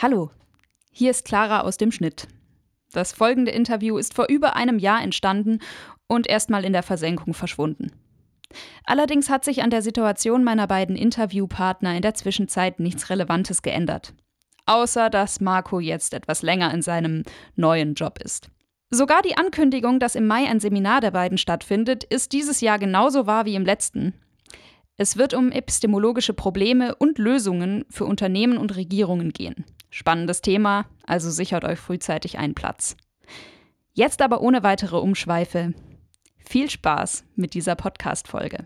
Hallo, hier ist Clara aus dem Schnitt. Das folgende Interview ist vor über einem Jahr entstanden und erstmal in der Versenkung verschwunden. Allerdings hat sich an der Situation meiner beiden Interviewpartner in der Zwischenzeit nichts Relevantes geändert. Außer dass Marco jetzt etwas länger in seinem neuen Job ist. Sogar die Ankündigung, dass im Mai ein Seminar der beiden stattfindet, ist dieses Jahr genauso wahr wie im letzten. Es wird um epistemologische Probleme und Lösungen für Unternehmen und Regierungen gehen. Spannendes Thema, also sichert euch frühzeitig einen Platz. Jetzt aber ohne weitere Umschweife. Viel Spaß mit dieser Podcast-Folge.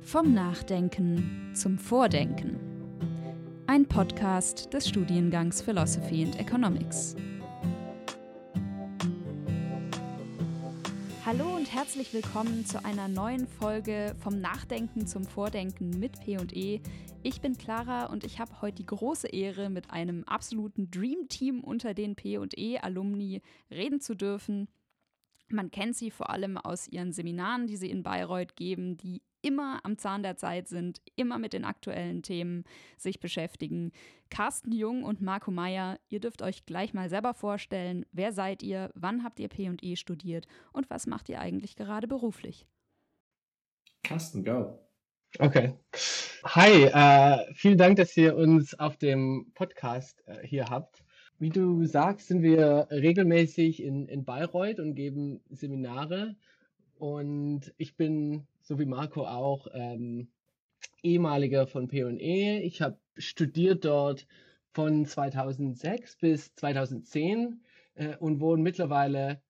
Vom Nachdenken zum Vordenken. Ein Podcast des Studiengangs Philosophy and Economics. Hallo und herzlich willkommen zu einer neuen Folge vom Nachdenken zum Vordenken mit P&E. Ich bin Clara und ich habe heute die große Ehre, mit einem absoluten Dream Team unter den P&E-Alumni reden zu dürfen. Man kennt sie vor allem aus ihren Seminaren, die sie in Bayreuth geben, die immer am Zahn der Zeit sind, immer mit den aktuellen Themen sich beschäftigen. Carsten Jung und Marco Meyer, ihr dürft euch gleich mal selber vorstellen, wer seid ihr, wann habt ihr P&E studiert und was macht ihr eigentlich gerade beruflich? Carsten, go. Okay. Hi, äh, vielen Dank, dass ihr uns auf dem Podcast äh, hier habt. Wie du sagst, sind wir regelmäßig in, in Bayreuth und geben Seminare. Und ich bin, so wie Marco auch, ähm, ehemaliger von P&E. Ich habe studiert dort von 2006 bis 2010 äh, und wohne mittlerweile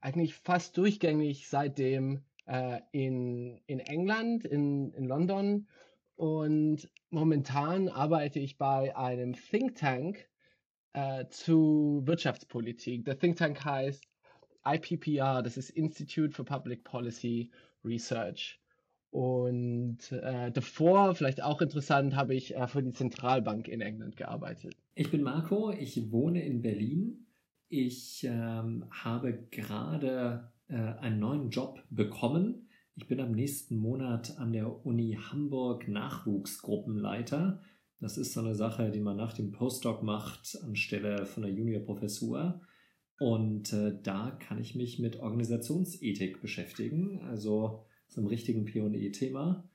eigentlich fast durchgängig seitdem äh, in, in England, in, in London. Und momentan arbeite ich bei einem Think Tank äh, zu Wirtschaftspolitik. Der Think Tank heißt IPPR, das ist Institute for Public Policy Research. Und äh, davor, vielleicht auch interessant, habe ich äh, für die Zentralbank in England gearbeitet. Ich bin Marco, ich wohne in Berlin. Ich ähm, habe gerade äh, einen neuen Job bekommen. Ich bin am nächsten Monat an der Uni Hamburg Nachwuchsgruppenleiter. Das ist so eine Sache, die man nach dem Postdoc macht anstelle von der Juniorprofessur. Und äh, da kann ich mich mit Organisationsethik beschäftigen, also so einem richtigen PE-Thema.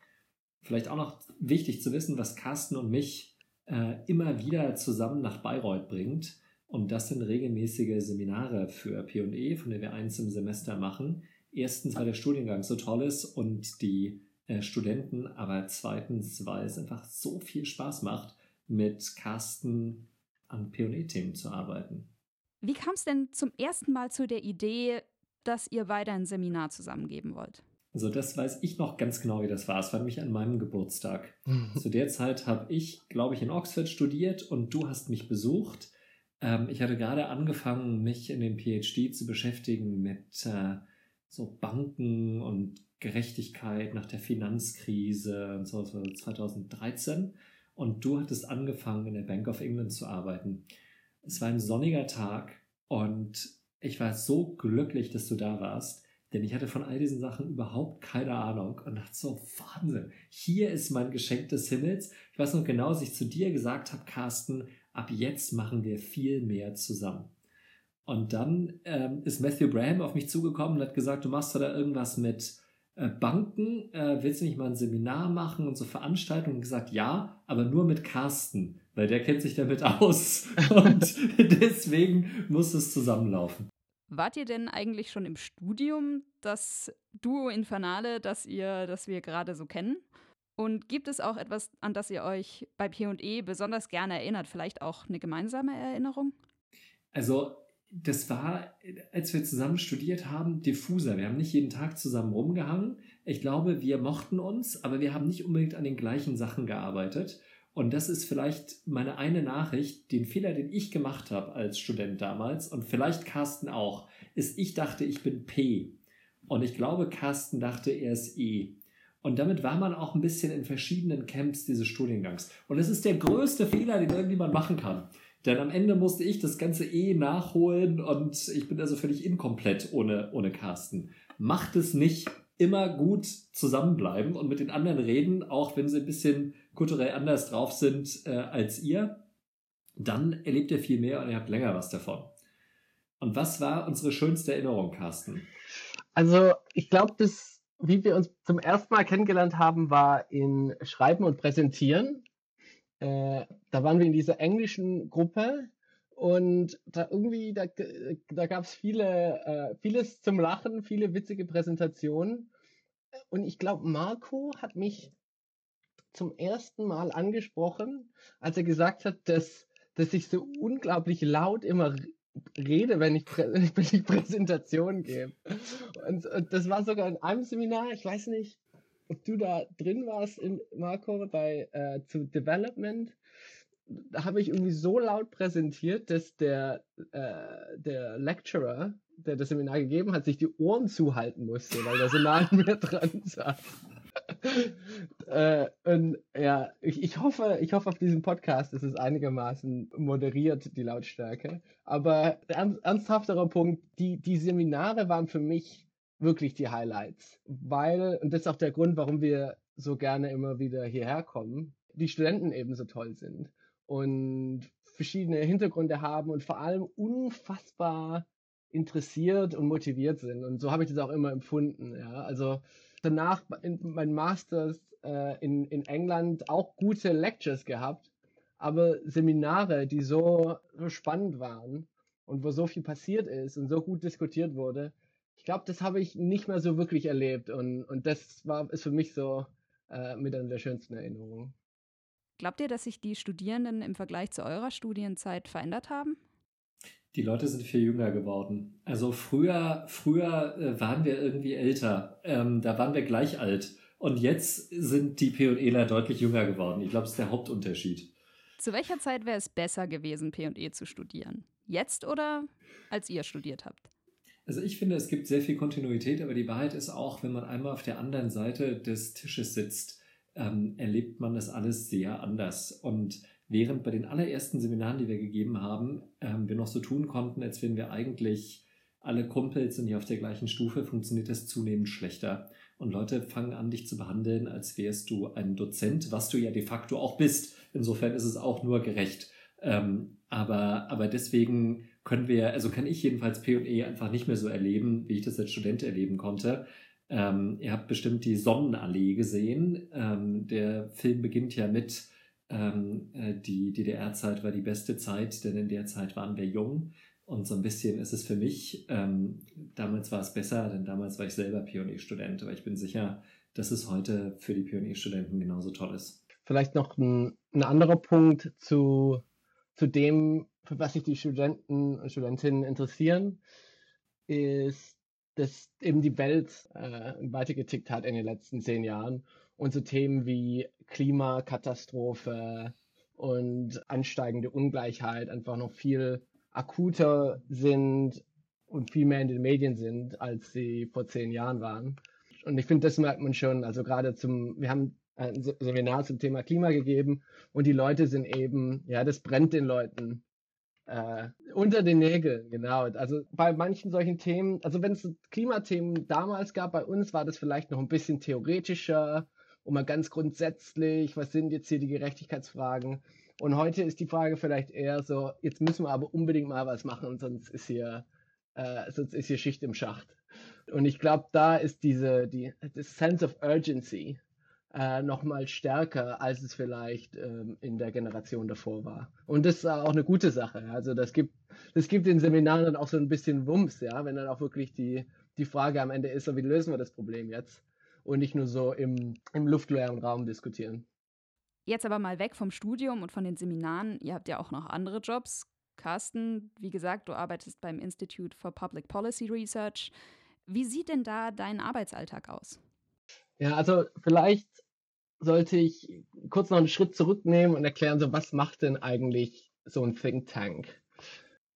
Vielleicht auch noch wichtig zu wissen, was Carsten und mich äh, immer wieder zusammen nach Bayreuth bringt. Und das sind regelmäßige Seminare für PE, von denen wir eins im Semester machen. Erstens, weil der Studiengang so toll ist und die äh, Studenten, aber zweitens, weil es einfach so viel Spaß macht, mit Carsten an PE-Themen zu arbeiten. Wie kam es denn zum ersten Mal zu der Idee, dass ihr weiter ein Seminar zusammengeben wollt? Also das weiß ich noch ganz genau, wie das war. Es war nämlich an meinem Geburtstag. Zu der Zeit habe ich, glaube ich, in Oxford studiert und du hast mich besucht. Ähm, ich hatte gerade angefangen, mich in dem PhD zu beschäftigen mit äh, so Banken und Gerechtigkeit nach der Finanzkrise und so, so 2013. Und du hattest angefangen, in der Bank of England zu arbeiten. Es war ein sonniger Tag und ich war so glücklich, dass du da warst, denn ich hatte von all diesen Sachen überhaupt keine Ahnung und dachte so, Wahnsinn, hier ist mein Geschenk des Himmels. Ich weiß noch genau, dass ich zu dir gesagt habe, Carsten, ab jetzt machen wir viel mehr zusammen. Und dann ähm, ist Matthew Braham auf mich zugekommen und hat gesagt, du machst da irgendwas mit äh, Banken, äh, willst du nicht mal ein Seminar machen und so Veranstaltungen? Und gesagt, ja, aber nur mit Carsten, weil der kennt sich damit aus und deswegen muss es zusammenlaufen. Wart ihr denn eigentlich schon im Studium das Duo Infernale, das ihr, das wir gerade so kennen? Und gibt es auch etwas, an das ihr euch bei P&E besonders gerne erinnert? Vielleicht auch eine gemeinsame Erinnerung? Also das war, als wir zusammen studiert haben, diffuser. Wir haben nicht jeden Tag zusammen rumgehangen. Ich glaube, wir mochten uns, aber wir haben nicht unbedingt an den gleichen Sachen gearbeitet. Und das ist vielleicht meine eine Nachricht, den Fehler, den ich gemacht habe als Student damals und vielleicht Carsten auch, ist, ich dachte, ich bin P. Und ich glaube, Carsten dachte, er ist E. Und damit war man auch ein bisschen in verschiedenen Camps dieses Studiengangs. Und es ist der größte Fehler, den irgendjemand machen kann. Denn am Ende musste ich das Ganze eh nachholen und ich bin also völlig inkomplett ohne, ohne Carsten. Macht es nicht immer gut zusammenbleiben und mit den anderen reden, auch wenn sie ein bisschen kulturell anders drauf sind äh, als ihr. dann erlebt ihr viel mehr und ihr habt länger was davon. Und was war unsere schönste Erinnerung, Carsten? Also, ich glaube, das, wie wir uns zum ersten Mal kennengelernt haben, war in Schreiben und Präsentieren. Äh, da waren wir in dieser englischen Gruppe und da irgendwie, da, da gab es viele, äh, vieles zum Lachen, viele witzige Präsentationen. Und ich glaube, Marco hat mich zum ersten Mal angesprochen, als er gesagt hat, dass, dass ich so unglaublich laut immer rede, wenn ich, wenn ich Präsentationen gebe. Und, und, das war sogar in einem Seminar, ich weiß nicht, ob du da drin warst, in, Marco, bei äh, zu Development. Da habe ich irgendwie so laut präsentiert, dass der, äh, der Lecturer, der das Seminar gegeben hat, sich die Ohren zuhalten musste, weil der so nah an mir dran saß. äh, und ja, ich, ich, hoffe, ich hoffe auf diesem Podcast, ist es einigermaßen moderiert, die Lautstärke. Aber ernst, ernsthaftere Punkt, die, die Seminare waren für mich wirklich die Highlights. Weil, und das ist auch der Grund, warum wir so gerne immer wieder hierher kommen, die Studenten eben so toll sind und verschiedene Hintergründe haben und vor allem unfassbar interessiert und motiviert sind. Und so habe ich das auch immer empfunden. Ja, also danach in meinen Masters äh, in, in England auch gute Lectures gehabt, aber Seminare, die so, so spannend waren und wo so viel passiert ist und so gut diskutiert wurde, ich glaube, das habe ich nicht mehr so wirklich erlebt und, und das war, ist für mich so äh, mit einer der schönsten Erinnerungen. Glaubt ihr, dass sich die Studierenden im Vergleich zu eurer Studienzeit verändert haben? Die Leute sind viel jünger geworden. Also früher, früher äh, waren wir irgendwie älter. Ähm, da waren wir gleich alt. Und jetzt sind die P&Eler deutlich jünger geworden. Ich glaube, das ist der Hauptunterschied. Zu welcher Zeit wäre es besser gewesen, P&E zu studieren? Jetzt oder als ihr studiert habt? Also ich finde, es gibt sehr viel Kontinuität, aber die Wahrheit ist auch, wenn man einmal auf der anderen Seite des Tisches sitzt, ähm, erlebt man das alles sehr anders. Und während bei den allerersten Seminaren, die wir gegeben haben, ähm, wir noch so tun konnten, als wären wir eigentlich alle Kumpels sind hier auf der gleichen Stufe, funktioniert das zunehmend schlechter. Und Leute fangen an, dich zu behandeln, als wärst du ein Dozent, was du ja de facto auch bist. Insofern ist es auch nur gerecht. Ähm, aber, aber deswegen können wir, also kann ich jedenfalls P&E einfach nicht mehr so erleben, wie ich das als Student erleben konnte. Ähm, ihr habt bestimmt die Sonnenallee gesehen. Ähm, der Film beginnt ja mit ähm, äh, die DDR-Zeit war die beste Zeit, denn in der Zeit waren wir jung. Und so ein bisschen ist es für mich, ähm, damals war es besser, denn damals war ich selber Pionierstudent, aber ich bin sicher, dass es heute für die Pionierstudenten genauso toll ist. Vielleicht noch ein, ein anderer Punkt zu, zu dem, für was sich die Studenten und Studentinnen interessieren, ist, dass eben die Welt äh, weitergetickt hat in den letzten zehn Jahren und so Themen wie Klimakatastrophe und ansteigende Ungleichheit einfach noch viel akuter sind und viel mehr in den Medien sind, als sie vor zehn Jahren waren. Und ich finde, das merkt man schon. Also gerade zum, wir haben ein Seminar zum Thema Klima gegeben und die Leute sind eben, ja, das brennt den Leuten äh, unter den Nägeln, genau. Also bei manchen solchen Themen, also wenn es Klimathemen damals gab, bei uns war das vielleicht noch ein bisschen theoretischer und mal ganz grundsätzlich, was sind jetzt hier die Gerechtigkeitsfragen? Und heute ist die Frage vielleicht eher so, jetzt müssen wir aber unbedingt mal was machen, sonst ist hier, äh, sonst ist hier Schicht im Schacht. Und ich glaube, da ist diese, die, das Sense of Urgency äh, noch mal stärker, als es vielleicht ähm, in der Generation davor war. Und das ist auch eine gute Sache. Also das gibt, das gibt den Seminaren dann auch so ein bisschen Wumms, ja, wenn dann auch wirklich die, die Frage am Ende ist, so wie lösen wir das Problem jetzt? und nicht nur so im, im luftleeren Raum diskutieren. Jetzt aber mal weg vom Studium und von den Seminaren. Ihr habt ja auch noch andere Jobs. Carsten, wie gesagt, du arbeitest beim Institute for Public Policy Research. Wie sieht denn da dein Arbeitsalltag aus? Ja, also vielleicht sollte ich kurz noch einen Schritt zurücknehmen und erklären, so was macht denn eigentlich so ein Think Tank?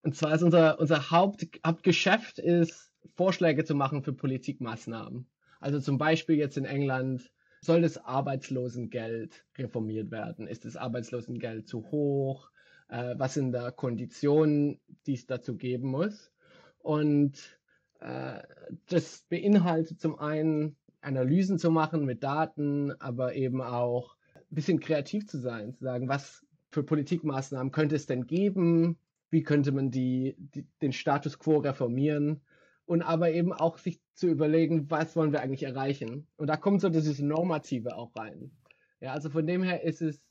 Und zwar ist unser, unser Haupt, Hauptgeschäft ist, Vorschläge zu machen für Politikmaßnahmen. Also zum Beispiel jetzt in England soll das Arbeitslosengeld reformiert werden? Ist das Arbeitslosengeld zu hoch? Äh, was sind da Konditionen, die es dazu geben muss? Und äh, das beinhaltet zum einen Analysen zu machen mit Daten, aber eben auch ein bisschen kreativ zu sein, zu sagen, was für Politikmaßnahmen könnte es denn geben? Wie könnte man die, die, den Status quo reformieren? Und aber eben auch sich zu überlegen, was wollen wir eigentlich erreichen? Und da kommt so dieses Normative auch rein. Ja, also von dem her ist es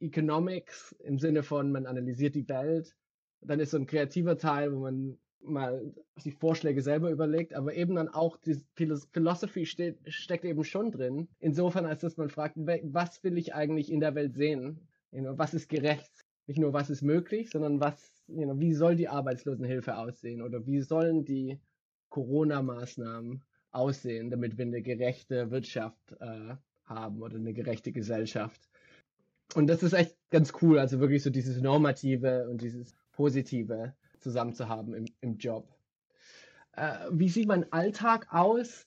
Economics im Sinne von, man analysiert die Welt. Dann ist so ein kreativer Teil, wo man mal die Vorschläge selber überlegt, aber eben dann auch die Philosophie steht, steckt eben schon drin. Insofern, als dass man fragt, was will ich eigentlich in der Welt sehen? Was ist gerecht? Nicht nur, was ist möglich, sondern was, wie soll die Arbeitslosenhilfe aussehen oder wie sollen die Corona-Maßnahmen aussehen, damit wir eine gerechte Wirtschaft äh, haben oder eine gerechte Gesellschaft. Und das ist echt ganz cool, also wirklich so dieses Normative und dieses Positive zusammen zu haben im, im Job. Äh, wie sieht mein Alltag aus?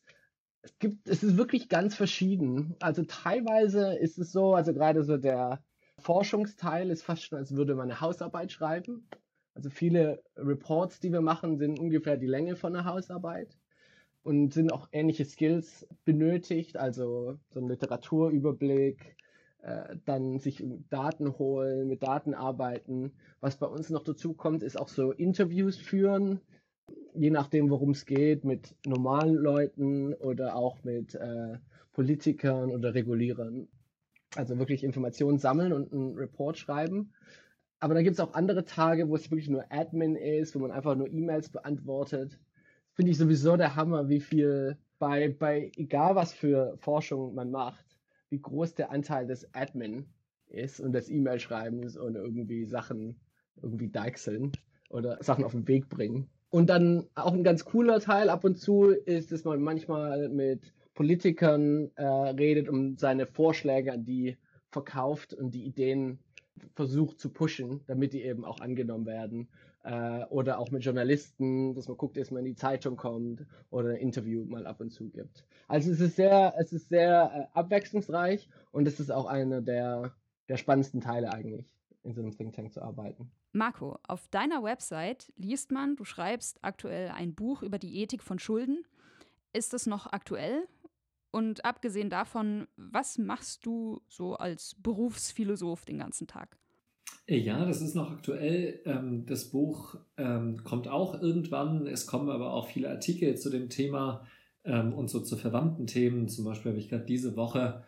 Es gibt, es ist wirklich ganz verschieden. Also teilweise ist es so, also gerade so der Forschungsteil ist fast schon, als würde man eine Hausarbeit schreiben. Also viele Reports, die wir machen, sind ungefähr die Länge von einer Hausarbeit und sind auch ähnliche Skills benötigt, also so ein Literaturüberblick, äh, dann sich Daten holen, mit Daten arbeiten. Was bei uns noch dazu kommt, ist auch so Interviews führen, je nachdem, worum es geht, mit normalen Leuten oder auch mit äh, Politikern oder Regulierern. Also wirklich Informationen sammeln und einen Report schreiben. Aber dann gibt es auch andere Tage, wo es wirklich nur Admin ist, wo man einfach nur E-Mails beantwortet. Finde ich sowieso der Hammer, wie viel bei, bei egal was für Forschung man macht, wie groß der Anteil des Admin ist und des E-Mail-Schreibens und irgendwie Sachen irgendwie deichseln oder Sachen auf den Weg bringen. Und dann auch ein ganz cooler Teil ab und zu ist, dass man manchmal mit Politikern äh, redet und seine Vorschläge an die verkauft und die Ideen versucht zu pushen, damit die eben auch angenommen werden. Äh, oder auch mit Journalisten, dass man guckt, dass man in die Zeitung kommt oder ein Interview mal ab und zu gibt. Also es ist sehr, es ist sehr äh, abwechslungsreich und es ist auch einer der, der spannendsten Teile eigentlich, in so einem Think Tank zu arbeiten. Marco, auf deiner Website liest man, du schreibst aktuell ein Buch über die Ethik von Schulden. Ist das noch aktuell? Und abgesehen davon, was machst du so als Berufsphilosoph den ganzen Tag? Ja, das ist noch aktuell. Ähm, das Buch ähm, kommt auch irgendwann. Es kommen aber auch viele Artikel zu dem Thema ähm, und so zu verwandten Themen. Zum Beispiel habe ich gerade diese Woche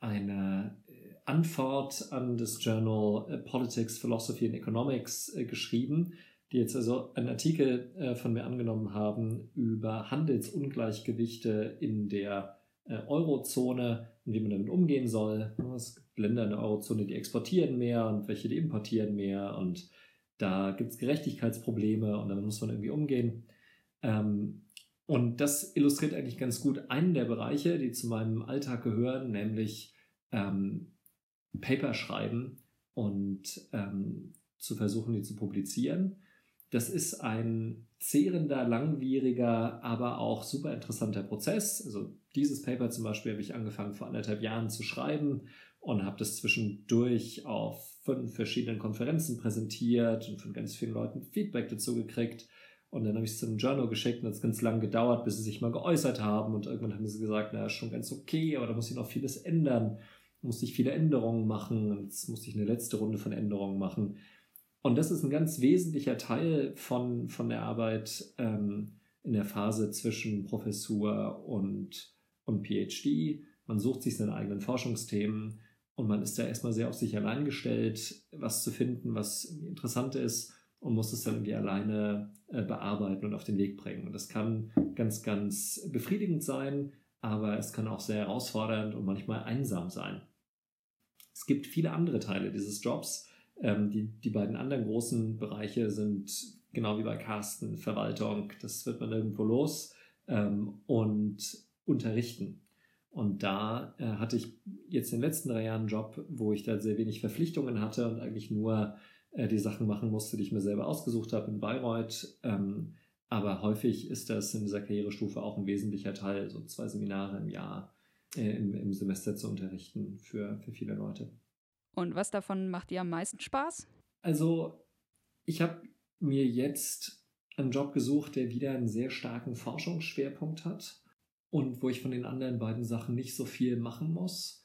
eine Antwort an das Journal äh, Politics, Philosophy and Economics äh, geschrieben die jetzt also einen Artikel äh, von mir angenommen haben über Handelsungleichgewichte in der äh, Eurozone und wie man damit umgehen soll. Es Länder in der Eurozone, die exportieren mehr und welche, die importieren mehr und da gibt es Gerechtigkeitsprobleme und damit muss man irgendwie umgehen. Ähm, und das illustriert eigentlich ganz gut einen der Bereiche, die zu meinem Alltag gehören, nämlich ähm, Paper schreiben und ähm, zu versuchen, die zu publizieren. Das ist ein zehrender, langwieriger, aber auch super interessanter Prozess. Also dieses Paper zum Beispiel habe ich angefangen vor anderthalb Jahren zu schreiben und habe das zwischendurch auf fünf verschiedenen Konferenzen präsentiert und von ganz vielen Leuten Feedback dazu gekriegt. Und dann habe ich es zu einem Journal geschickt und es ganz lange gedauert, bis sie sich mal geäußert haben. Und irgendwann haben sie gesagt, na, ist schon ganz okay, aber da muss ich noch vieles ändern. Musste ich viele Änderungen machen. Und jetzt musste ich eine letzte Runde von Änderungen machen. Und das ist ein ganz wesentlicher Teil von, von der Arbeit ähm, in der Phase zwischen Professur und, und PhD. Man sucht sich seine eigenen Forschungsthemen und man ist da erstmal sehr auf sich allein gestellt, was zu finden, was interessant ist und muss es dann irgendwie alleine äh, bearbeiten und auf den Weg bringen. Und das kann ganz, ganz befriedigend sein, aber es kann auch sehr herausfordernd und manchmal einsam sein. Es gibt viele andere Teile dieses Jobs, ähm, die, die beiden anderen großen Bereiche sind genau wie bei Carsten Verwaltung. Das wird man irgendwo los ähm, und unterrichten. Und da äh, hatte ich jetzt in den letzten drei Jahren einen Job, wo ich da sehr wenig Verpflichtungen hatte und eigentlich nur äh, die Sachen machen musste, die ich mir selber ausgesucht habe in Bayreuth. Ähm, aber häufig ist das in dieser Karrierestufe auch ein wesentlicher Teil, so zwei Seminare im Jahr äh, im, im Semester zu unterrichten für, für viele Leute. Und was davon macht dir am meisten Spaß? Also, ich habe mir jetzt einen Job gesucht, der wieder einen sehr starken Forschungsschwerpunkt hat und wo ich von den anderen beiden Sachen nicht so viel machen muss.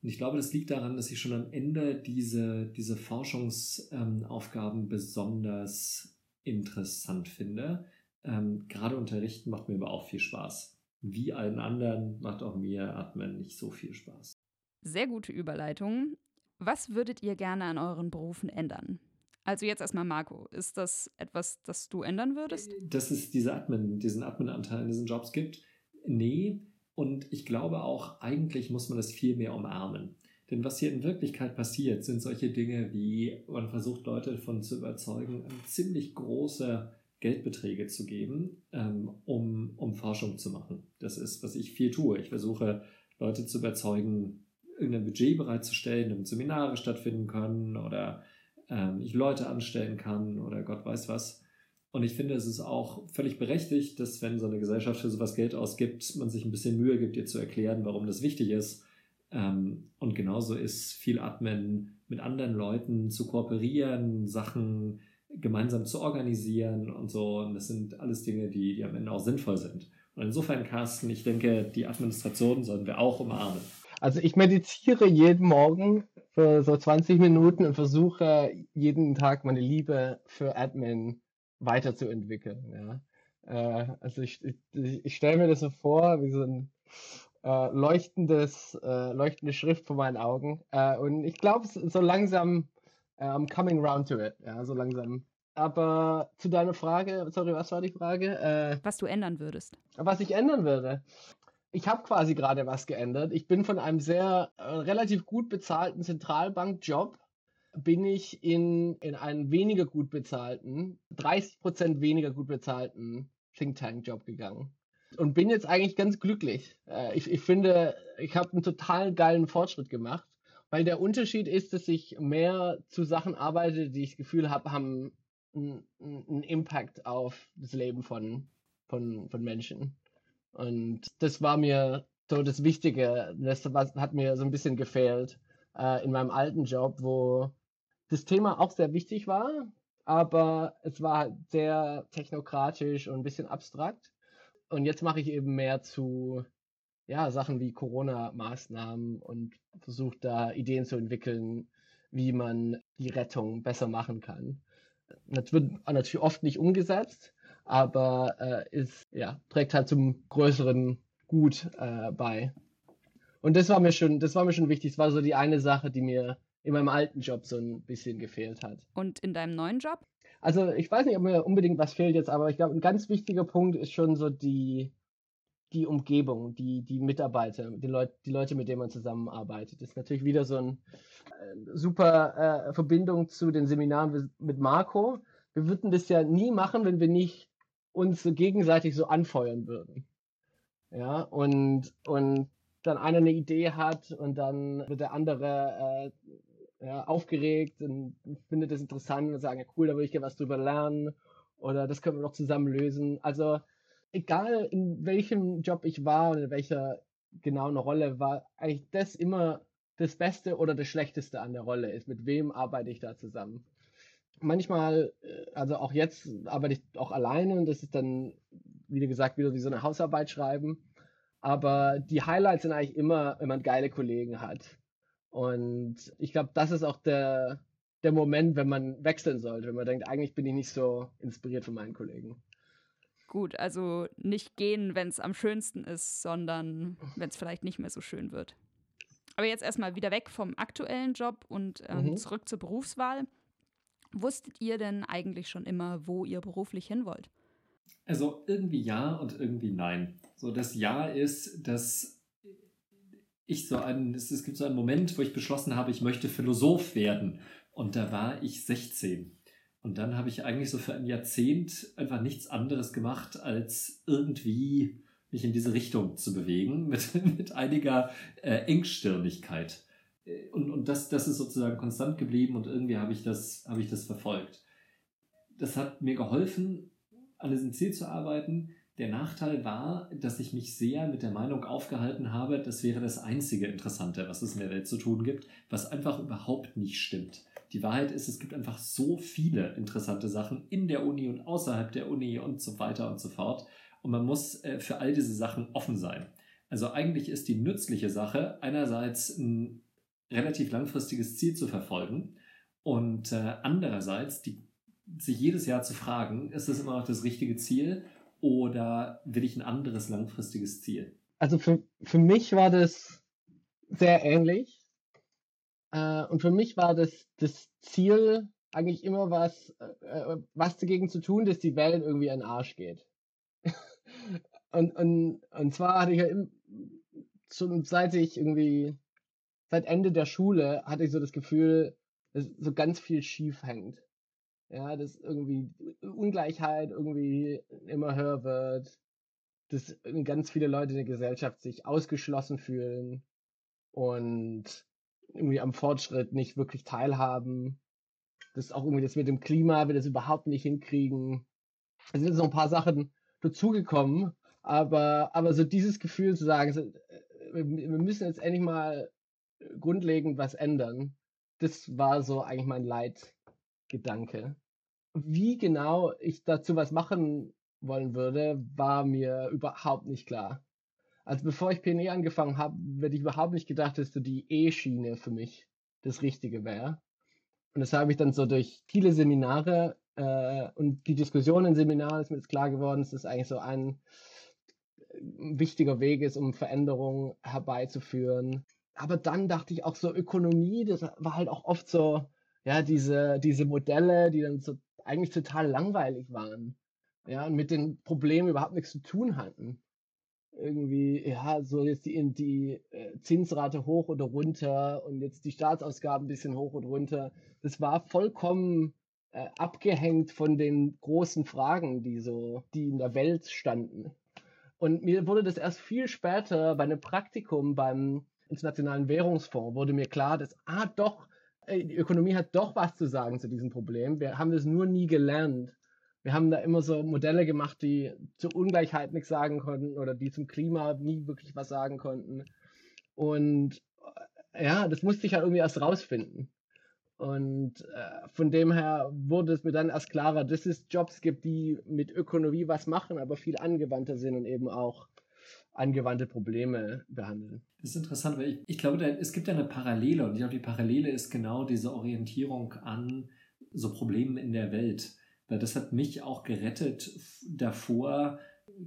Und ich glaube, das liegt daran, dass ich schon am Ende diese, diese Forschungsaufgaben ähm, besonders interessant finde. Ähm, gerade unterrichten macht mir aber auch viel Spaß. Wie allen anderen macht auch mir Atmen nicht so viel Spaß. Sehr gute Überleitung. Was würdet ihr gerne an euren Berufen ändern? Also jetzt erstmal Marco, ist das etwas, das du ändern würdest? Dass es diese Admin, diesen Admin-Anteil in diesen Jobs gibt? Nee. Und ich glaube auch, eigentlich muss man das viel mehr umarmen. Denn was hier in Wirklichkeit passiert, sind solche Dinge wie, man versucht Leute davon zu überzeugen, ziemlich große Geldbeträge zu geben, ähm, um, um Forschung zu machen. Das ist, was ich viel tue. Ich versuche Leute zu überzeugen, irgendein Budget bereitzustellen, damit Seminare stattfinden können oder ähm, ich Leute anstellen kann oder Gott weiß was. Und ich finde, es ist auch völlig berechtigt, dass wenn so eine Gesellschaft für sowas Geld ausgibt, man sich ein bisschen Mühe gibt, ihr zu erklären, warum das wichtig ist. Ähm, und genauso ist viel Admin mit anderen Leuten zu kooperieren, Sachen gemeinsam zu organisieren und so. Und das sind alles Dinge, die, die am Ende auch sinnvoll sind. Und insofern, Carsten, ich denke, die Administration sollen wir auch umarmen. Also ich meditiere jeden Morgen für so 20 Minuten und versuche jeden Tag meine Liebe für Admin weiterzuentwickeln. Ja. Äh, also ich, ich, ich stelle mir das so vor, wie so ein äh, leuchtendes, äh, leuchtende Schrift vor meinen Augen. Äh, und ich glaube, so langsam I'm coming round to it, ja, so langsam. Aber zu deiner Frage, sorry, was war die Frage? Äh, was du ändern würdest. Was ich ändern würde. Ich habe quasi gerade was geändert. Ich bin von einem sehr äh, relativ gut bezahlten Zentralbankjob bin ich in, in einen weniger gut bezahlten, 30 Prozent weniger gut bezahlten Think Tank Job gegangen. Und bin jetzt eigentlich ganz glücklich. Äh, ich, ich finde, ich habe einen total geilen Fortschritt gemacht. Weil der Unterschied ist, dass ich mehr zu Sachen arbeite, die ich das Gefühl habe, haben einen Impact auf das Leben von, von, von Menschen. Und das war mir so das Wichtige. Das hat mir so ein bisschen gefehlt äh, in meinem alten Job, wo das Thema auch sehr wichtig war, aber es war halt sehr technokratisch und ein bisschen abstrakt. Und jetzt mache ich eben mehr zu ja, Sachen wie Corona-Maßnahmen und versucht da Ideen zu entwickeln, wie man die Rettung besser machen kann. Das wird natürlich oft nicht umgesetzt, aber äh, ist, ja, trägt halt zum größeren Gut äh, bei. Und das war mir schon, das war mir schon wichtig. Das war so die eine Sache, die mir in meinem alten Job so ein bisschen gefehlt hat. Und in deinem neuen Job? Also ich weiß nicht, ob mir unbedingt was fehlt jetzt, aber ich glaube, ein ganz wichtiger Punkt ist schon so die, die Umgebung, die, die Mitarbeiter, die, Leut, die Leute, mit denen man zusammenarbeitet. Das ist natürlich wieder so eine äh, super äh, Verbindung zu den Seminaren mit Marco. Wir würden das ja nie machen, wenn wir nicht uns so gegenseitig so anfeuern würden. Ja, und, und dann einer eine Idee hat und dann wird der andere äh, ja, aufgeregt und findet das interessant und sagt, ja cool, da würde ich gerne was drüber lernen oder das können wir doch zusammen lösen. Also egal in welchem Job ich war und in welcher genauen Rolle, war eigentlich das immer das Beste oder das Schlechteste an der Rolle ist. Mit wem arbeite ich da zusammen? Manchmal, äh, also auch jetzt arbeite ich auch alleine und das ist dann, wie gesagt, wieder wie so eine Hausarbeit schreiben. Aber die Highlights sind eigentlich immer, wenn man geile Kollegen hat. Und ich glaube, das ist auch der, der Moment, wenn man wechseln sollte, wenn man denkt, eigentlich bin ich nicht so inspiriert von meinen Kollegen. Gut, also nicht gehen, wenn es am schönsten ist, sondern wenn es vielleicht nicht mehr so schön wird. Aber jetzt erstmal wieder weg vom aktuellen Job und ähm, mhm. zurück zur Berufswahl. Wusstet ihr denn eigentlich schon immer, wo ihr beruflich hin wollt? Also irgendwie ja und irgendwie nein. So das Ja ist, dass ich so einen, es, es gibt so einen Moment, wo ich beschlossen habe, ich möchte Philosoph werden. Und da war ich 16. Und dann habe ich eigentlich so für ein Jahrzehnt einfach nichts anderes gemacht, als irgendwie mich in diese Richtung zu bewegen, mit, mit einiger äh, Engstirnigkeit. Äh, und, und das, das ist sozusagen konstant geblieben und irgendwie habe ich, das, habe ich das verfolgt. Das hat mir geholfen, an diesem Ziel zu arbeiten. Der Nachteil war, dass ich mich sehr mit der Meinung aufgehalten habe, das wäre das einzige Interessante, was es in der Welt zu tun gibt, was einfach überhaupt nicht stimmt. Die Wahrheit ist, es gibt einfach so viele interessante Sachen in der Uni und außerhalb der Uni und so weiter und so fort. Und man muss äh, für all diese Sachen offen sein. Also eigentlich ist die nützliche Sache einerseits ein relativ langfristiges Ziel zu verfolgen und äh, andererseits die, sich jedes Jahr zu fragen, ist das immer noch das richtige Ziel oder will ich ein anderes langfristiges Ziel? Also für, für mich war das sehr ähnlich. Äh, und für mich war das, das Ziel eigentlich immer was, äh, was dagegen zu tun, dass die Welt irgendwie an den Arsch geht. und, und, und zwar hatte ich ja im, schon seit ich irgendwie, seit Ende der Schule hatte ich so das Gefühl, dass so ganz viel schief hängt. Ja, dass irgendwie Ungleichheit irgendwie immer höher wird, dass ganz viele Leute in der Gesellschaft sich ausgeschlossen fühlen und irgendwie am Fortschritt nicht wirklich teilhaben. Das auch irgendwie das mit dem Klima, wir das überhaupt nicht hinkriegen. Es sind so ein paar Sachen dazugekommen, aber, aber so dieses Gefühl zu sagen, äh, wir müssen jetzt endlich mal grundlegend was ändern, das war so eigentlich mein Leitgedanke. Wie genau ich dazu was machen wollen würde, war mir überhaupt nicht klar. Also bevor ich PNE angefangen habe, hätte ich überhaupt nicht gedacht, dass so die E-Schiene für mich das Richtige wäre. Und das habe ich dann so durch viele Seminare äh, und die Diskussion in Seminaren ist mir jetzt klar geworden, dass das eigentlich so ein äh, wichtiger Weg ist, um Veränderungen herbeizuführen. Aber dann dachte ich auch so Ökonomie, das war halt auch oft so, ja, diese, diese Modelle, die dann so eigentlich total langweilig waren. Ja, und mit den Problemen überhaupt nichts zu tun hatten. Irgendwie, ja, so jetzt die, die äh, Zinsrate hoch oder runter und jetzt die Staatsausgaben ein bisschen hoch und runter. Das war vollkommen äh, abgehängt von den großen Fragen, die so, die in der Welt standen. Und mir wurde das erst viel später bei einem Praktikum beim Internationalen Währungsfonds wurde mir klar, dass, ah doch, die Ökonomie hat doch was zu sagen zu diesem Problem. Wir haben das nur nie gelernt. Wir haben da immer so Modelle gemacht, die zur Ungleichheit nichts sagen konnten oder die zum Klima nie wirklich was sagen konnten. Und äh, ja, das musste ich halt irgendwie erst rausfinden. Und äh, von dem her wurde es mir dann erst klarer, dass es Jobs gibt, die mit Ökonomie was machen, aber viel angewandter sind und eben auch angewandte Probleme behandeln. Das ist interessant, weil ich, ich glaube, da, es gibt ja eine Parallele und ich glaube, die Parallele ist genau diese Orientierung an so Problemen in der Welt. Weil das hat mich auch gerettet davor,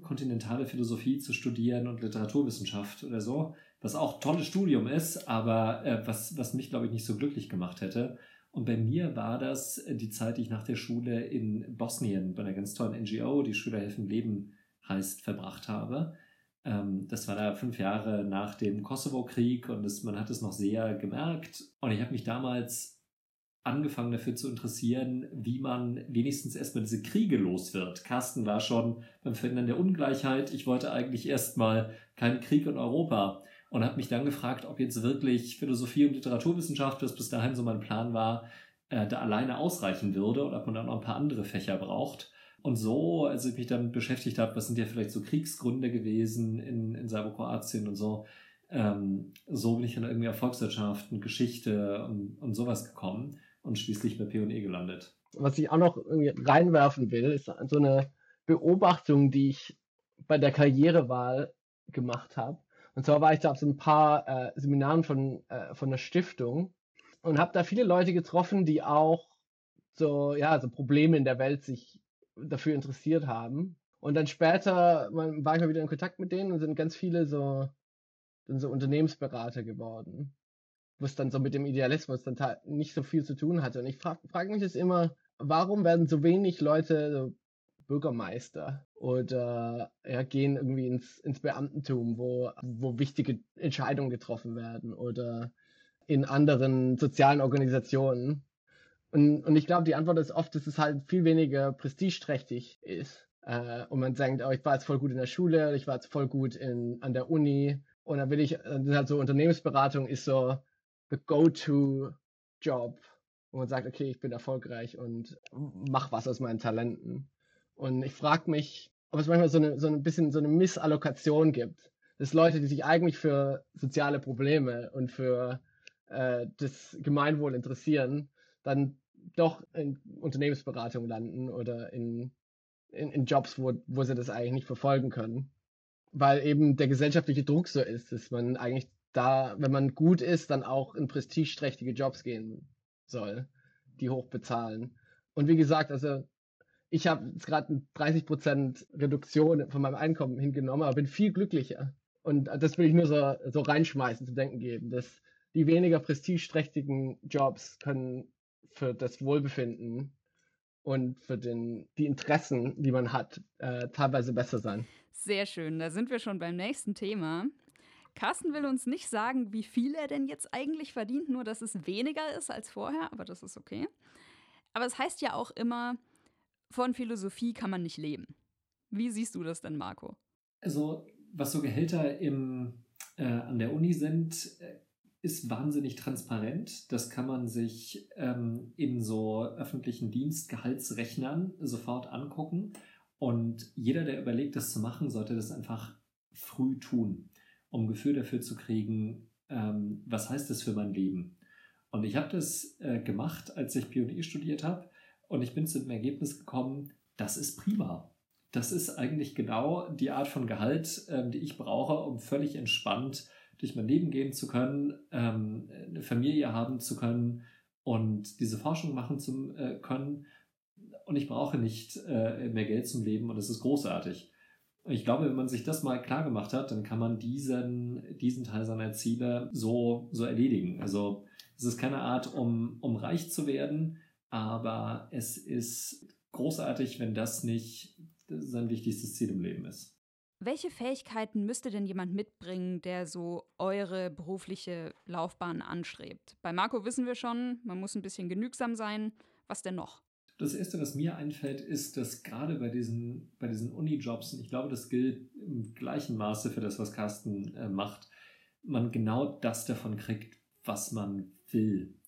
kontinentale Philosophie zu studieren und Literaturwissenschaft oder so, was auch ein tolles Studium ist, aber äh, was, was mich, glaube ich, nicht so glücklich gemacht hätte. Und bei mir war das die Zeit, die ich nach der Schule in Bosnien bei einer ganz tollen NGO, die Schüler helfen Leben heißt, verbracht habe. Ähm, das war da fünf Jahre nach dem Kosovo-Krieg und das, man hat es noch sehr gemerkt. Und ich habe mich damals angefangen dafür zu interessieren, wie man wenigstens erstmal diese Kriege los wird. Carsten war schon beim Verhindern der Ungleichheit. Ich wollte eigentlich erstmal keinen Krieg in Europa und habe mich dann gefragt, ob jetzt wirklich Philosophie und Literaturwissenschaft, was bis dahin so mein Plan war, äh, da alleine ausreichen würde oder ob man dann noch ein paar andere Fächer braucht. Und so, als ich mich dann beschäftigt habe, was sind ja vielleicht so Kriegsgründe gewesen in, in Serbokroatien und so, ähm, so bin ich dann irgendwie auf Volkswirtschaft und Geschichte und, und sowas gekommen und schließlich bei P&E gelandet. Was ich auch noch irgendwie reinwerfen will, ist so eine Beobachtung, die ich bei der Karrierewahl gemacht habe. Und zwar war ich da auf so ein paar äh, Seminaren von, äh, von der Stiftung und habe da viele Leute getroffen, die auch so, ja, so Probleme in der Welt sich dafür interessiert haben. Und dann später war ich mal wieder in Kontakt mit denen und sind ganz viele so, sind so Unternehmensberater geworden, wo es dann so mit dem Idealismus dann nicht so viel zu tun hatte. Und ich frage frag mich das immer, warum werden so wenig Leute so Bürgermeister oder ja, gehen irgendwie ins, ins Beamtentum, wo, wo wichtige Entscheidungen getroffen werden oder in anderen sozialen Organisationen. Und, und ich glaube, die Antwort ist oft, dass es halt viel weniger prestigeträchtig ist. Äh, und man denkt, oh, ich war jetzt voll gut in der Schule, ich war jetzt voll gut in, an der Uni. Und dann will ich, dann halt so Unternehmensberatung ist so the go-to-Job, wo man sagt, okay, ich bin erfolgreich und mach was aus meinen Talenten. Und ich frage mich, ob es manchmal so eine, so ein bisschen so eine Missallokation gibt. Dass Leute, die sich eigentlich für soziale Probleme und für äh, das Gemeinwohl interessieren, dann doch in Unternehmensberatung landen oder in, in, in Jobs, wo, wo sie das eigentlich nicht verfolgen können. Weil eben der gesellschaftliche Druck so ist, dass man eigentlich da, wenn man gut ist, dann auch in prestigeträchtige Jobs gehen soll, die hoch bezahlen. Und wie gesagt, also ich habe jetzt gerade eine 30% Reduktion von meinem Einkommen hingenommen, aber bin viel glücklicher. Und das will ich nur so, so reinschmeißen, zu denken geben, dass die weniger prestigeträchtigen Jobs können für das Wohlbefinden und für den, die Interessen, die man hat, äh, teilweise besser sein. Sehr schön, da sind wir schon beim nächsten Thema. Carsten will uns nicht sagen, wie viel er denn jetzt eigentlich verdient, nur dass es weniger ist als vorher, aber das ist okay. Aber es heißt ja auch immer, von Philosophie kann man nicht leben. Wie siehst du das denn, Marco? Also, was so Gehälter im, äh, an der Uni sind, äh, ist wahnsinnig transparent. Das kann man sich ähm, in so öffentlichen Dienstgehaltsrechnern sofort angucken. Und jeder, der überlegt, das zu machen, sollte das einfach früh tun, um Gefühl dafür zu kriegen, ähm, was heißt das für mein Leben. Und ich habe das äh, gemacht, als ich Pionier studiert habe. Und ich bin zu dem Ergebnis gekommen, das ist prima. Das ist eigentlich genau die Art von Gehalt, äh, die ich brauche, um völlig entspannt durch mein Leben gehen zu können, ähm, eine Familie haben zu können und diese Forschung machen zu äh, können. Und ich brauche nicht äh, mehr Geld zum Leben und es ist großartig. Ich glaube, wenn man sich das mal klar gemacht hat, dann kann man diesen, diesen Teil seiner Ziele so, so erledigen. Also es ist keine Art, um, um reich zu werden, aber es ist großartig, wenn das nicht sein wichtigstes Ziel im Leben ist. Welche Fähigkeiten müsste denn jemand mitbringen, der so eure berufliche Laufbahn anstrebt? Bei Marco wissen wir schon, man muss ein bisschen genügsam sein. Was denn noch? Das Erste, was mir einfällt, ist, dass gerade bei diesen, bei diesen Uni-Jobs, und ich glaube, das gilt im gleichen Maße für das, was Carsten äh, macht, man genau das davon kriegt, was man will.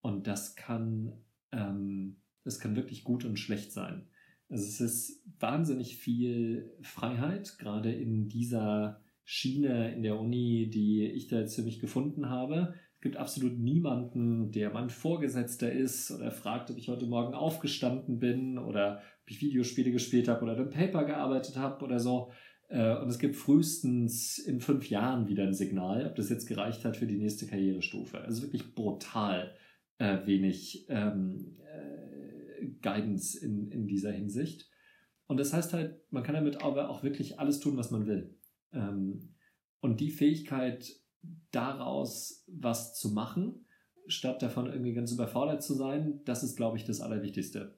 Und das kann, ähm, das kann wirklich gut und schlecht sein. Also es ist wahnsinnig viel Freiheit, gerade in dieser Schiene in der Uni, die ich da jetzt für mich gefunden habe. Es gibt absolut niemanden, der mein Vorgesetzter ist oder fragt, ob ich heute Morgen aufgestanden bin oder ob ich Videospiele gespielt habe oder an einem Paper gearbeitet habe oder so. Äh, und es gibt frühestens in fünf Jahren wieder ein Signal, ob das jetzt gereicht hat für die nächste Karrierestufe. Also wirklich brutal äh, wenig ähm, äh, Guidance in, in dieser Hinsicht. Und das heißt halt, man kann damit aber auch wirklich alles tun, was man will. Ähm, und die Fähigkeit, daraus was zu machen, statt davon irgendwie ganz überfordert zu sein, das ist, glaube ich, das Allerwichtigste.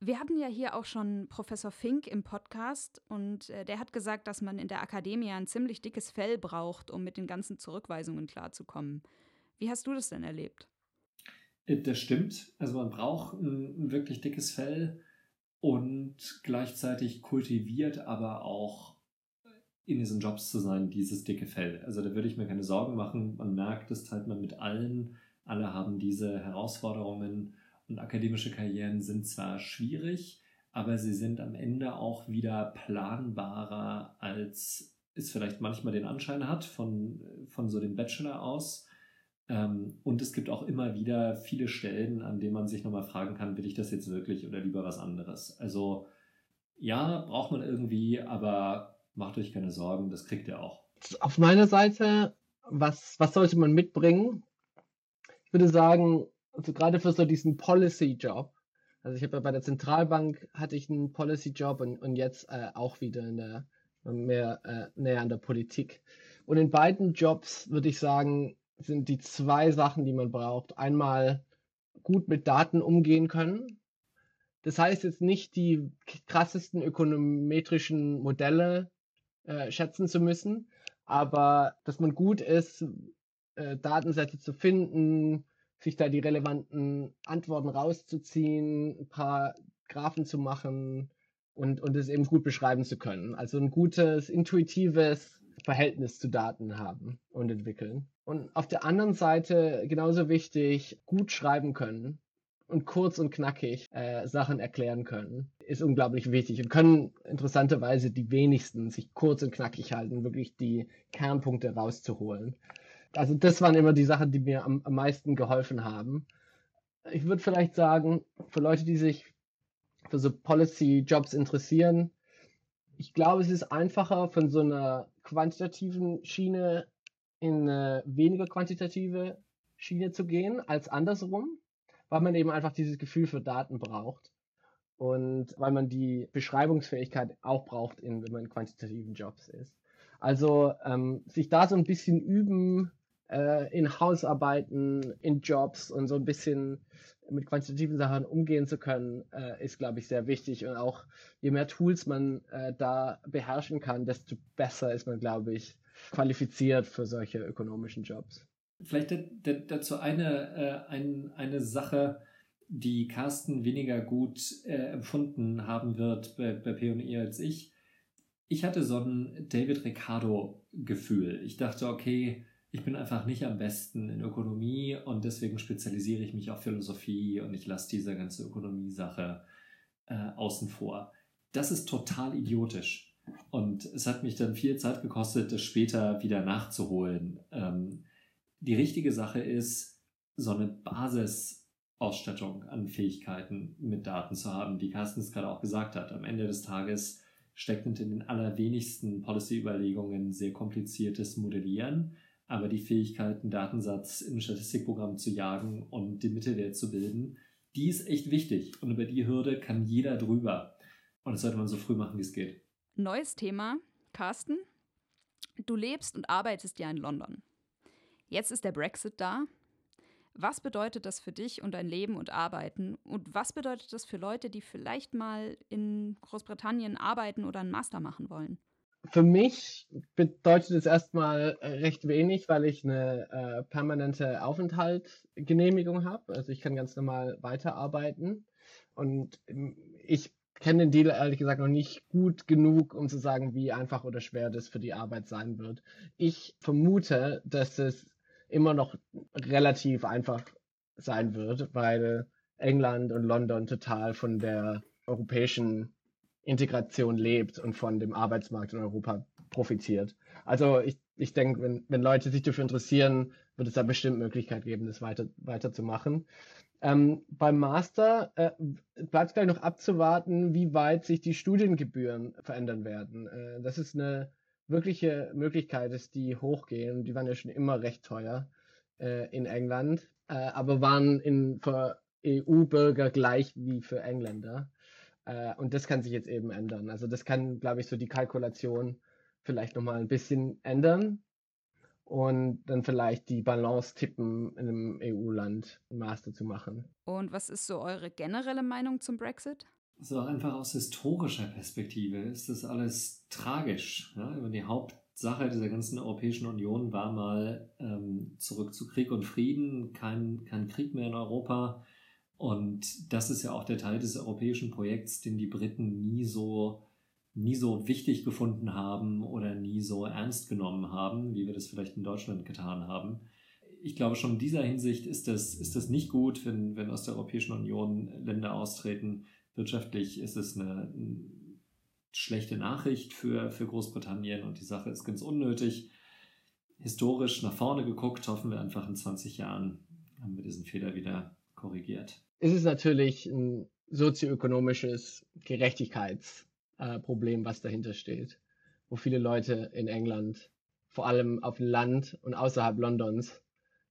Wir hatten ja hier auch schon Professor Fink im Podcast und äh, der hat gesagt, dass man in der Akademie ein ziemlich dickes Fell braucht, um mit den ganzen Zurückweisungen klarzukommen. Wie hast du das denn erlebt? Äh, das stimmt. Also man braucht ein, ein wirklich dickes Fell und gleichzeitig kultiviert aber auch in diesen Jobs zu sein, dieses dicke Fell. Also da würde ich mir keine Sorgen machen. Man merkt, das teilt man mit allen. Alle haben diese Herausforderungen und akademische Karrieren sind zwar schwierig, aber sie sind am Ende auch wieder planbarer, als es vielleicht manchmal den Anschein hat von, von so dem Bachelor aus. Ähm, und es gibt auch immer wieder viele Stellen, an denen man sich nochmal fragen kann, will ich das jetzt wirklich oder lieber was anderes? Also ja, braucht man irgendwie, aber macht euch keine Sorgen, das kriegt ihr auch. Auf meiner Seite, was, was sollte man mitbringen? Ich würde sagen, also gerade für so diesen Policy-Job, also ich habe ja bei der Zentralbank hatte ich einen Policy-Job und, und jetzt äh, auch wieder in der, mehr äh, näher an der Politik. Und in beiden Jobs würde ich sagen, sind die zwei Sachen, die man braucht. Einmal gut mit Daten umgehen können. Das heißt jetzt nicht die krassesten ökonometrischen Modelle äh, schätzen zu müssen, aber dass man gut ist, äh, Datensätze zu finden, sich da die relevanten Antworten rauszuziehen, ein paar Graphen zu machen und, und es eben gut beschreiben zu können. Also ein gutes, intuitives Verhältnis zu Daten haben und entwickeln. Und auf der anderen Seite genauso wichtig, gut schreiben können und kurz und knackig äh, Sachen erklären können, ist unglaublich wichtig und können interessanterweise die wenigsten sich kurz und knackig halten, wirklich die Kernpunkte rauszuholen. Also das waren immer die Sachen, die mir am, am meisten geholfen haben. Ich würde vielleicht sagen, für Leute, die sich für so Policy-Jobs interessieren, ich glaube, es ist einfacher von so einer quantitativen Schiene in eine weniger quantitative Schiene zu gehen als andersrum, weil man eben einfach dieses Gefühl für Daten braucht und weil man die Beschreibungsfähigkeit auch braucht, in, wenn man in quantitativen Jobs ist. Also ähm, sich da so ein bisschen üben, äh, in Hausarbeiten, in Jobs und so ein bisschen mit quantitativen Sachen umgehen zu können, äh, ist, glaube ich, sehr wichtig. Und auch je mehr Tools man äh, da beherrschen kann, desto besser ist man, glaube ich, qualifiziert für solche ökonomischen Jobs. Vielleicht dazu eine, äh, ein, eine Sache, die Carsten weniger gut äh, empfunden haben wird bei, bei P&E als ich. Ich hatte so ein David Ricardo-Gefühl. Ich dachte, okay, ich bin einfach nicht am besten in Ökonomie und deswegen spezialisiere ich mich auf Philosophie und ich lasse diese ganze Ökonomie-Sache äh, außen vor. Das ist total idiotisch. Und es hat mich dann viel Zeit gekostet, das später wieder nachzuholen. Ähm, die richtige Sache ist, so eine Basisausstattung an Fähigkeiten mit Daten zu haben, wie Carsten es gerade auch gesagt hat. Am Ende des Tages steckt in den allerwenigsten Policy-Überlegungen sehr kompliziertes Modellieren aber die Fähigkeit, einen Datensatz in ein Statistikprogramm zu jagen und den Mittelwert zu bilden, die ist echt wichtig. Und über die Hürde kann jeder drüber. Und das sollte man so früh machen, wie es geht. Neues Thema. Carsten, du lebst und arbeitest ja in London. Jetzt ist der Brexit da. Was bedeutet das für dich und dein Leben und Arbeiten? Und was bedeutet das für Leute, die vielleicht mal in Großbritannien arbeiten oder einen Master machen wollen? Für mich bedeutet es erstmal recht wenig, weil ich eine äh, permanente Aufenthaltsgenehmigung habe. Also ich kann ganz normal weiterarbeiten. Und ich kenne den Deal ehrlich gesagt noch nicht gut genug, um zu sagen, wie einfach oder schwer das für die Arbeit sein wird. Ich vermute, dass es immer noch relativ einfach sein wird, weil England und London total von der europäischen Integration lebt und von dem Arbeitsmarkt in Europa profitiert. Also ich, ich denke, wenn, wenn Leute sich dafür interessieren, wird es da bestimmt Möglichkeit geben, das weiter, weiter. Ähm, beim Master äh, bleibt gleich noch abzuwarten, wie weit sich die Studiengebühren verändern werden. Äh, das ist eine wirkliche Möglichkeit, dass die hochgehen. Die waren ja schon immer recht teuer äh, in England, äh, aber waren in, für EU-Bürger gleich wie für Engländer. Äh, und das kann sich jetzt eben ändern. Also das kann, glaube ich, so die Kalkulation vielleicht nochmal ein bisschen ändern und dann vielleicht die Balance tippen, in einem EU-Land ein Master zu machen. Und was ist so eure generelle Meinung zum Brexit? So einfach aus historischer Perspektive ist das alles tragisch. Ja? Die Hauptsache dieser ganzen Europäischen Union war mal ähm, zurück zu Krieg und Frieden, kein, kein Krieg mehr in Europa und das ist ja auch der Teil des europäischen Projekts, den die Briten nie so, nie so wichtig gefunden haben oder nie so ernst genommen haben, wie wir das vielleicht in Deutschland getan haben. Ich glaube, schon in dieser Hinsicht ist das, ist das nicht gut, wenn, wenn aus der Europäischen Union Länder austreten. Wirtschaftlich ist es eine, schlechte Nachricht für, für Großbritannien und die Sache ist ganz unnötig. Historisch nach vorne geguckt, hoffen wir einfach in 20 Jahren haben wir diesen Fehler wieder korrigiert ist es natürlich ein sozioökonomisches Gerechtigkeitsproblem, äh, was dahinter steht, wo viele Leute in England, vor allem auf dem Land und außerhalb Londons,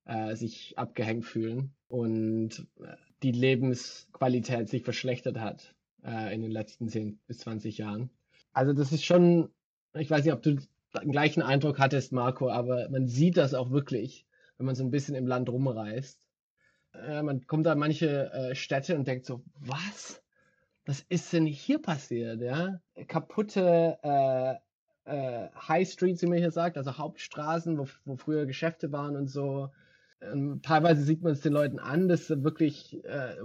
äh, sich abgehängt fühlen und äh, die Lebensqualität sich verschlechtert hat äh, in den letzten 10 bis 20 Jahren. Also das ist schon, ich weiß nicht, ob du den gleichen Eindruck hattest, Marco, aber man sieht das auch wirklich, wenn man so ein bisschen im Land rumreist äh, man kommt an manche äh, Städte und denkt so, was? Was ist denn hier passiert? Ja? Kaputte äh, äh, High Streets, wie man hier sagt, also Hauptstraßen, wo, wo früher Geschäfte waren und so. Ähm, teilweise sieht man es den Leuten an, dass wirklich äh,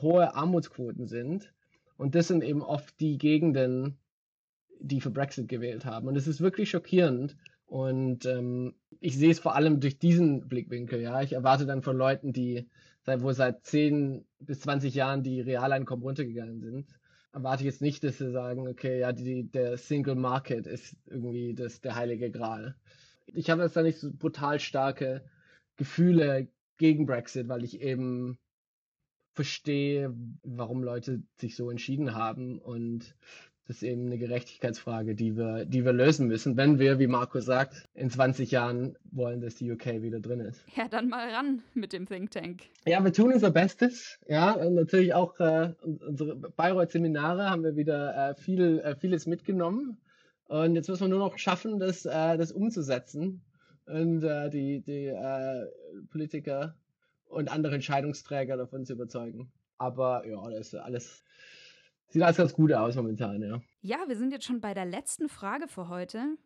hohe Armutsquoten sind. Und das sind eben oft die Gegenden, die für Brexit gewählt haben. Und es ist wirklich schockierend. Und ähm, ich sehe es vor allem durch diesen Blickwinkel. Ja, ich erwarte dann von Leuten, die seit wo seit 10 bis 20 Jahren die Realeinkommen runtergegangen sind, erwarte ich jetzt nicht, dass sie sagen, okay, ja, die, der Single Market ist irgendwie das der heilige Gral. Ich habe jetzt da nicht so brutal starke Gefühle gegen Brexit, weil ich eben verstehe, warum Leute sich so entschieden haben und das ist eben eine Gerechtigkeitsfrage, die wir, die wir lösen müssen, wenn wir, wie Marco sagt, in 20 Jahren wollen, dass die UK wieder drin ist. Ja, dann mal ran mit dem Think Tank. Ja, wir tun unser Bestes. Ja, und natürlich auch äh, unsere Bayreuth-Seminare haben wir wieder äh, viel, äh, vieles mitgenommen. Und jetzt müssen wir nur noch schaffen, das, äh, das umzusetzen und äh, die, die äh, Politiker und andere Entscheidungsträger davon zu überzeugen. Aber ja, das ist alles Sieht alles ganz gut aus momentan, ja. Ja, wir sind jetzt schon bei der letzten Frage für heute.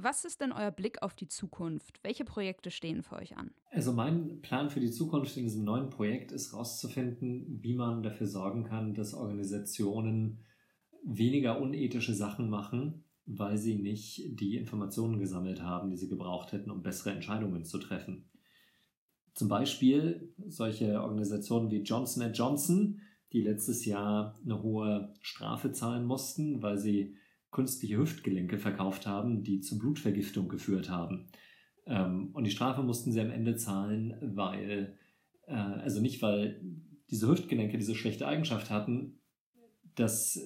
Was ist denn euer Blick auf die Zukunft? Welche Projekte stehen für euch an? Also mein Plan für die Zukunft in diesem neuen Projekt ist herauszufinden, wie man dafür sorgen kann, dass Organisationen weniger unethische Sachen machen, weil sie nicht die Informationen gesammelt haben, die sie gebraucht hätten, um bessere Entscheidungen zu treffen. Zum Beispiel solche Organisationen wie Johnson Johnson, die letztes Jahr eine hohe Strafe zahlen mussten, weil sie künstliche Hüftgelenke verkauft haben, die zu Blutvergiftung geführt haben. Ähm, und die Strafe mussten sie am Ende zahlen, weil, äh, also nicht, weil diese Hüftgelenke diese schlechte Eigenschaft hatten, dass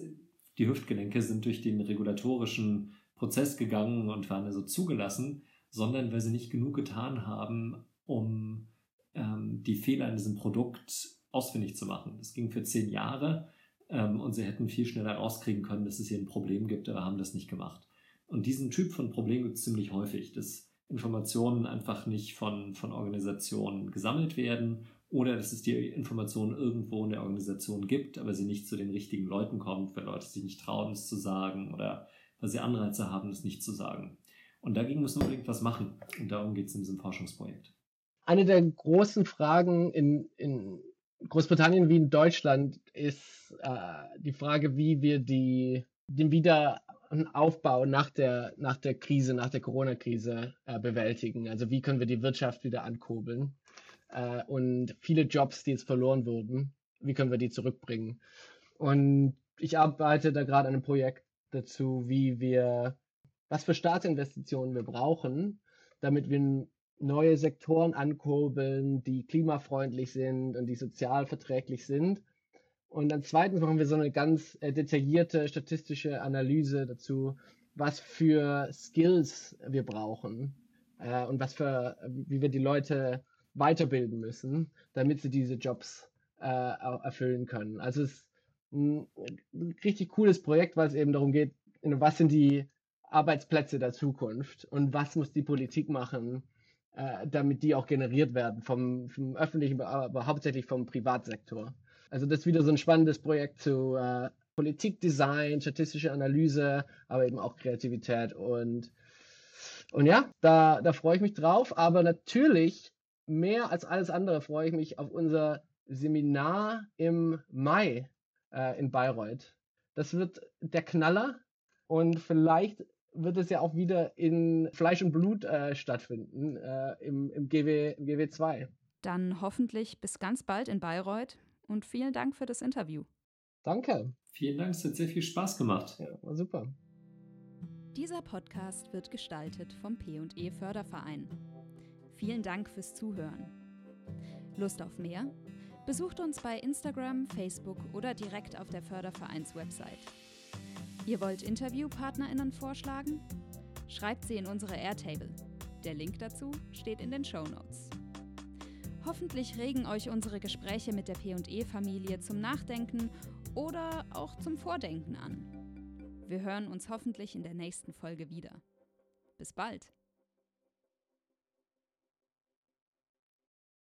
die Hüftgelenke sind durch den regulatorischen Prozess gegangen und waren also zugelassen, sondern weil sie nicht genug getan haben, um ähm, die Fehler in diesem Produkt ausfindig zu machen. Das ging für zehn Jahre ähm, und sie hätten viel schneller rauskriegen können, dass es hier ein Problem gibt, aber haben das nicht gemacht. Und diesen Typ von Problem gibt es ziemlich häufig, dass Informationen einfach nicht von, von Organisationen gesammelt werden oder dass es die Informationen irgendwo in der Organisation gibt, aber sie nicht zu den richtigen Leuten kommt, weil Leute sich nicht trauen, es zu sagen oder weil sie Anreize haben, es nicht zu sagen. Und dagegen müssen wir unbedingt was machen. Und darum geht es in diesem Forschungsprojekt. Eine der großen Fragen in, in Großbritannien wie in Deutschland ist äh, die Frage, wie wir die, den Wiederaufbau nach der, nach der Krise, nach der Corona-Krise äh, bewältigen. Also wie können wir die Wirtschaft wieder ankurbeln äh, und viele Jobs, die jetzt verloren wurden, wie können wir die zurückbringen. Und ich arbeite da gerade an einem Projekt dazu, wie wir, was für Staatsinvestitionen wir brauchen, damit wir neue Sektoren ankurbeln, die klimafreundlich sind und die sozial verträglich sind. Und dann zweitens machen wir so eine ganz äh, detaillierte statistische Analyse dazu, was für Skills wir brauchen äh, und was für, wie wir die Leute weiterbilden müssen, damit sie diese Jobs äh, erfüllen können. Also es ist ein richtig cooles Projekt, weil es eben darum geht, was sind die Arbeitsplätze der Zukunft und was muss die Politik machen, äh, damit die auch generiert werden vom, vom öffentlichen, aber hauptsächlich vom Privatsektor. Also das ist wieder so ein spannendes Projekt zu äh, Politikdesign, statistische Analyse, aber eben auch Kreativität und und ja, da, da freue ich mich drauf, aber natürlich mehr als alles andere freue ich mich auf unser Seminar im Mai äh, in Bayreuth. Das wird der Knaller und vielleicht wird es ja auch wieder in Fleisch und Blut äh, stattfinden, äh, im, im, GW, im GW2. Dann hoffentlich bis ganz bald in Bayreuth und vielen Dank für das Interview. Danke. Vielen Dank, es hat sehr viel Spaß gemacht. Ja, war super. Dieser Podcast wird gestaltet vom P&E Förderverein. Vielen Dank fürs Zuhören. Lust auf mehr? Besucht uns bei Instagram, Facebook oder direkt auf der Fördervereins-Website. Ihr wollt InterviewpartnerInnen vorschlagen? Schreibt sie in unsere Airtable. Der Link dazu steht in den Show Notes. Hoffentlich regen euch unsere Gespräche mit der PE-Familie zum Nachdenken oder auch zum Vordenken an. Wir hören uns hoffentlich in der nächsten Folge wieder. Bis bald!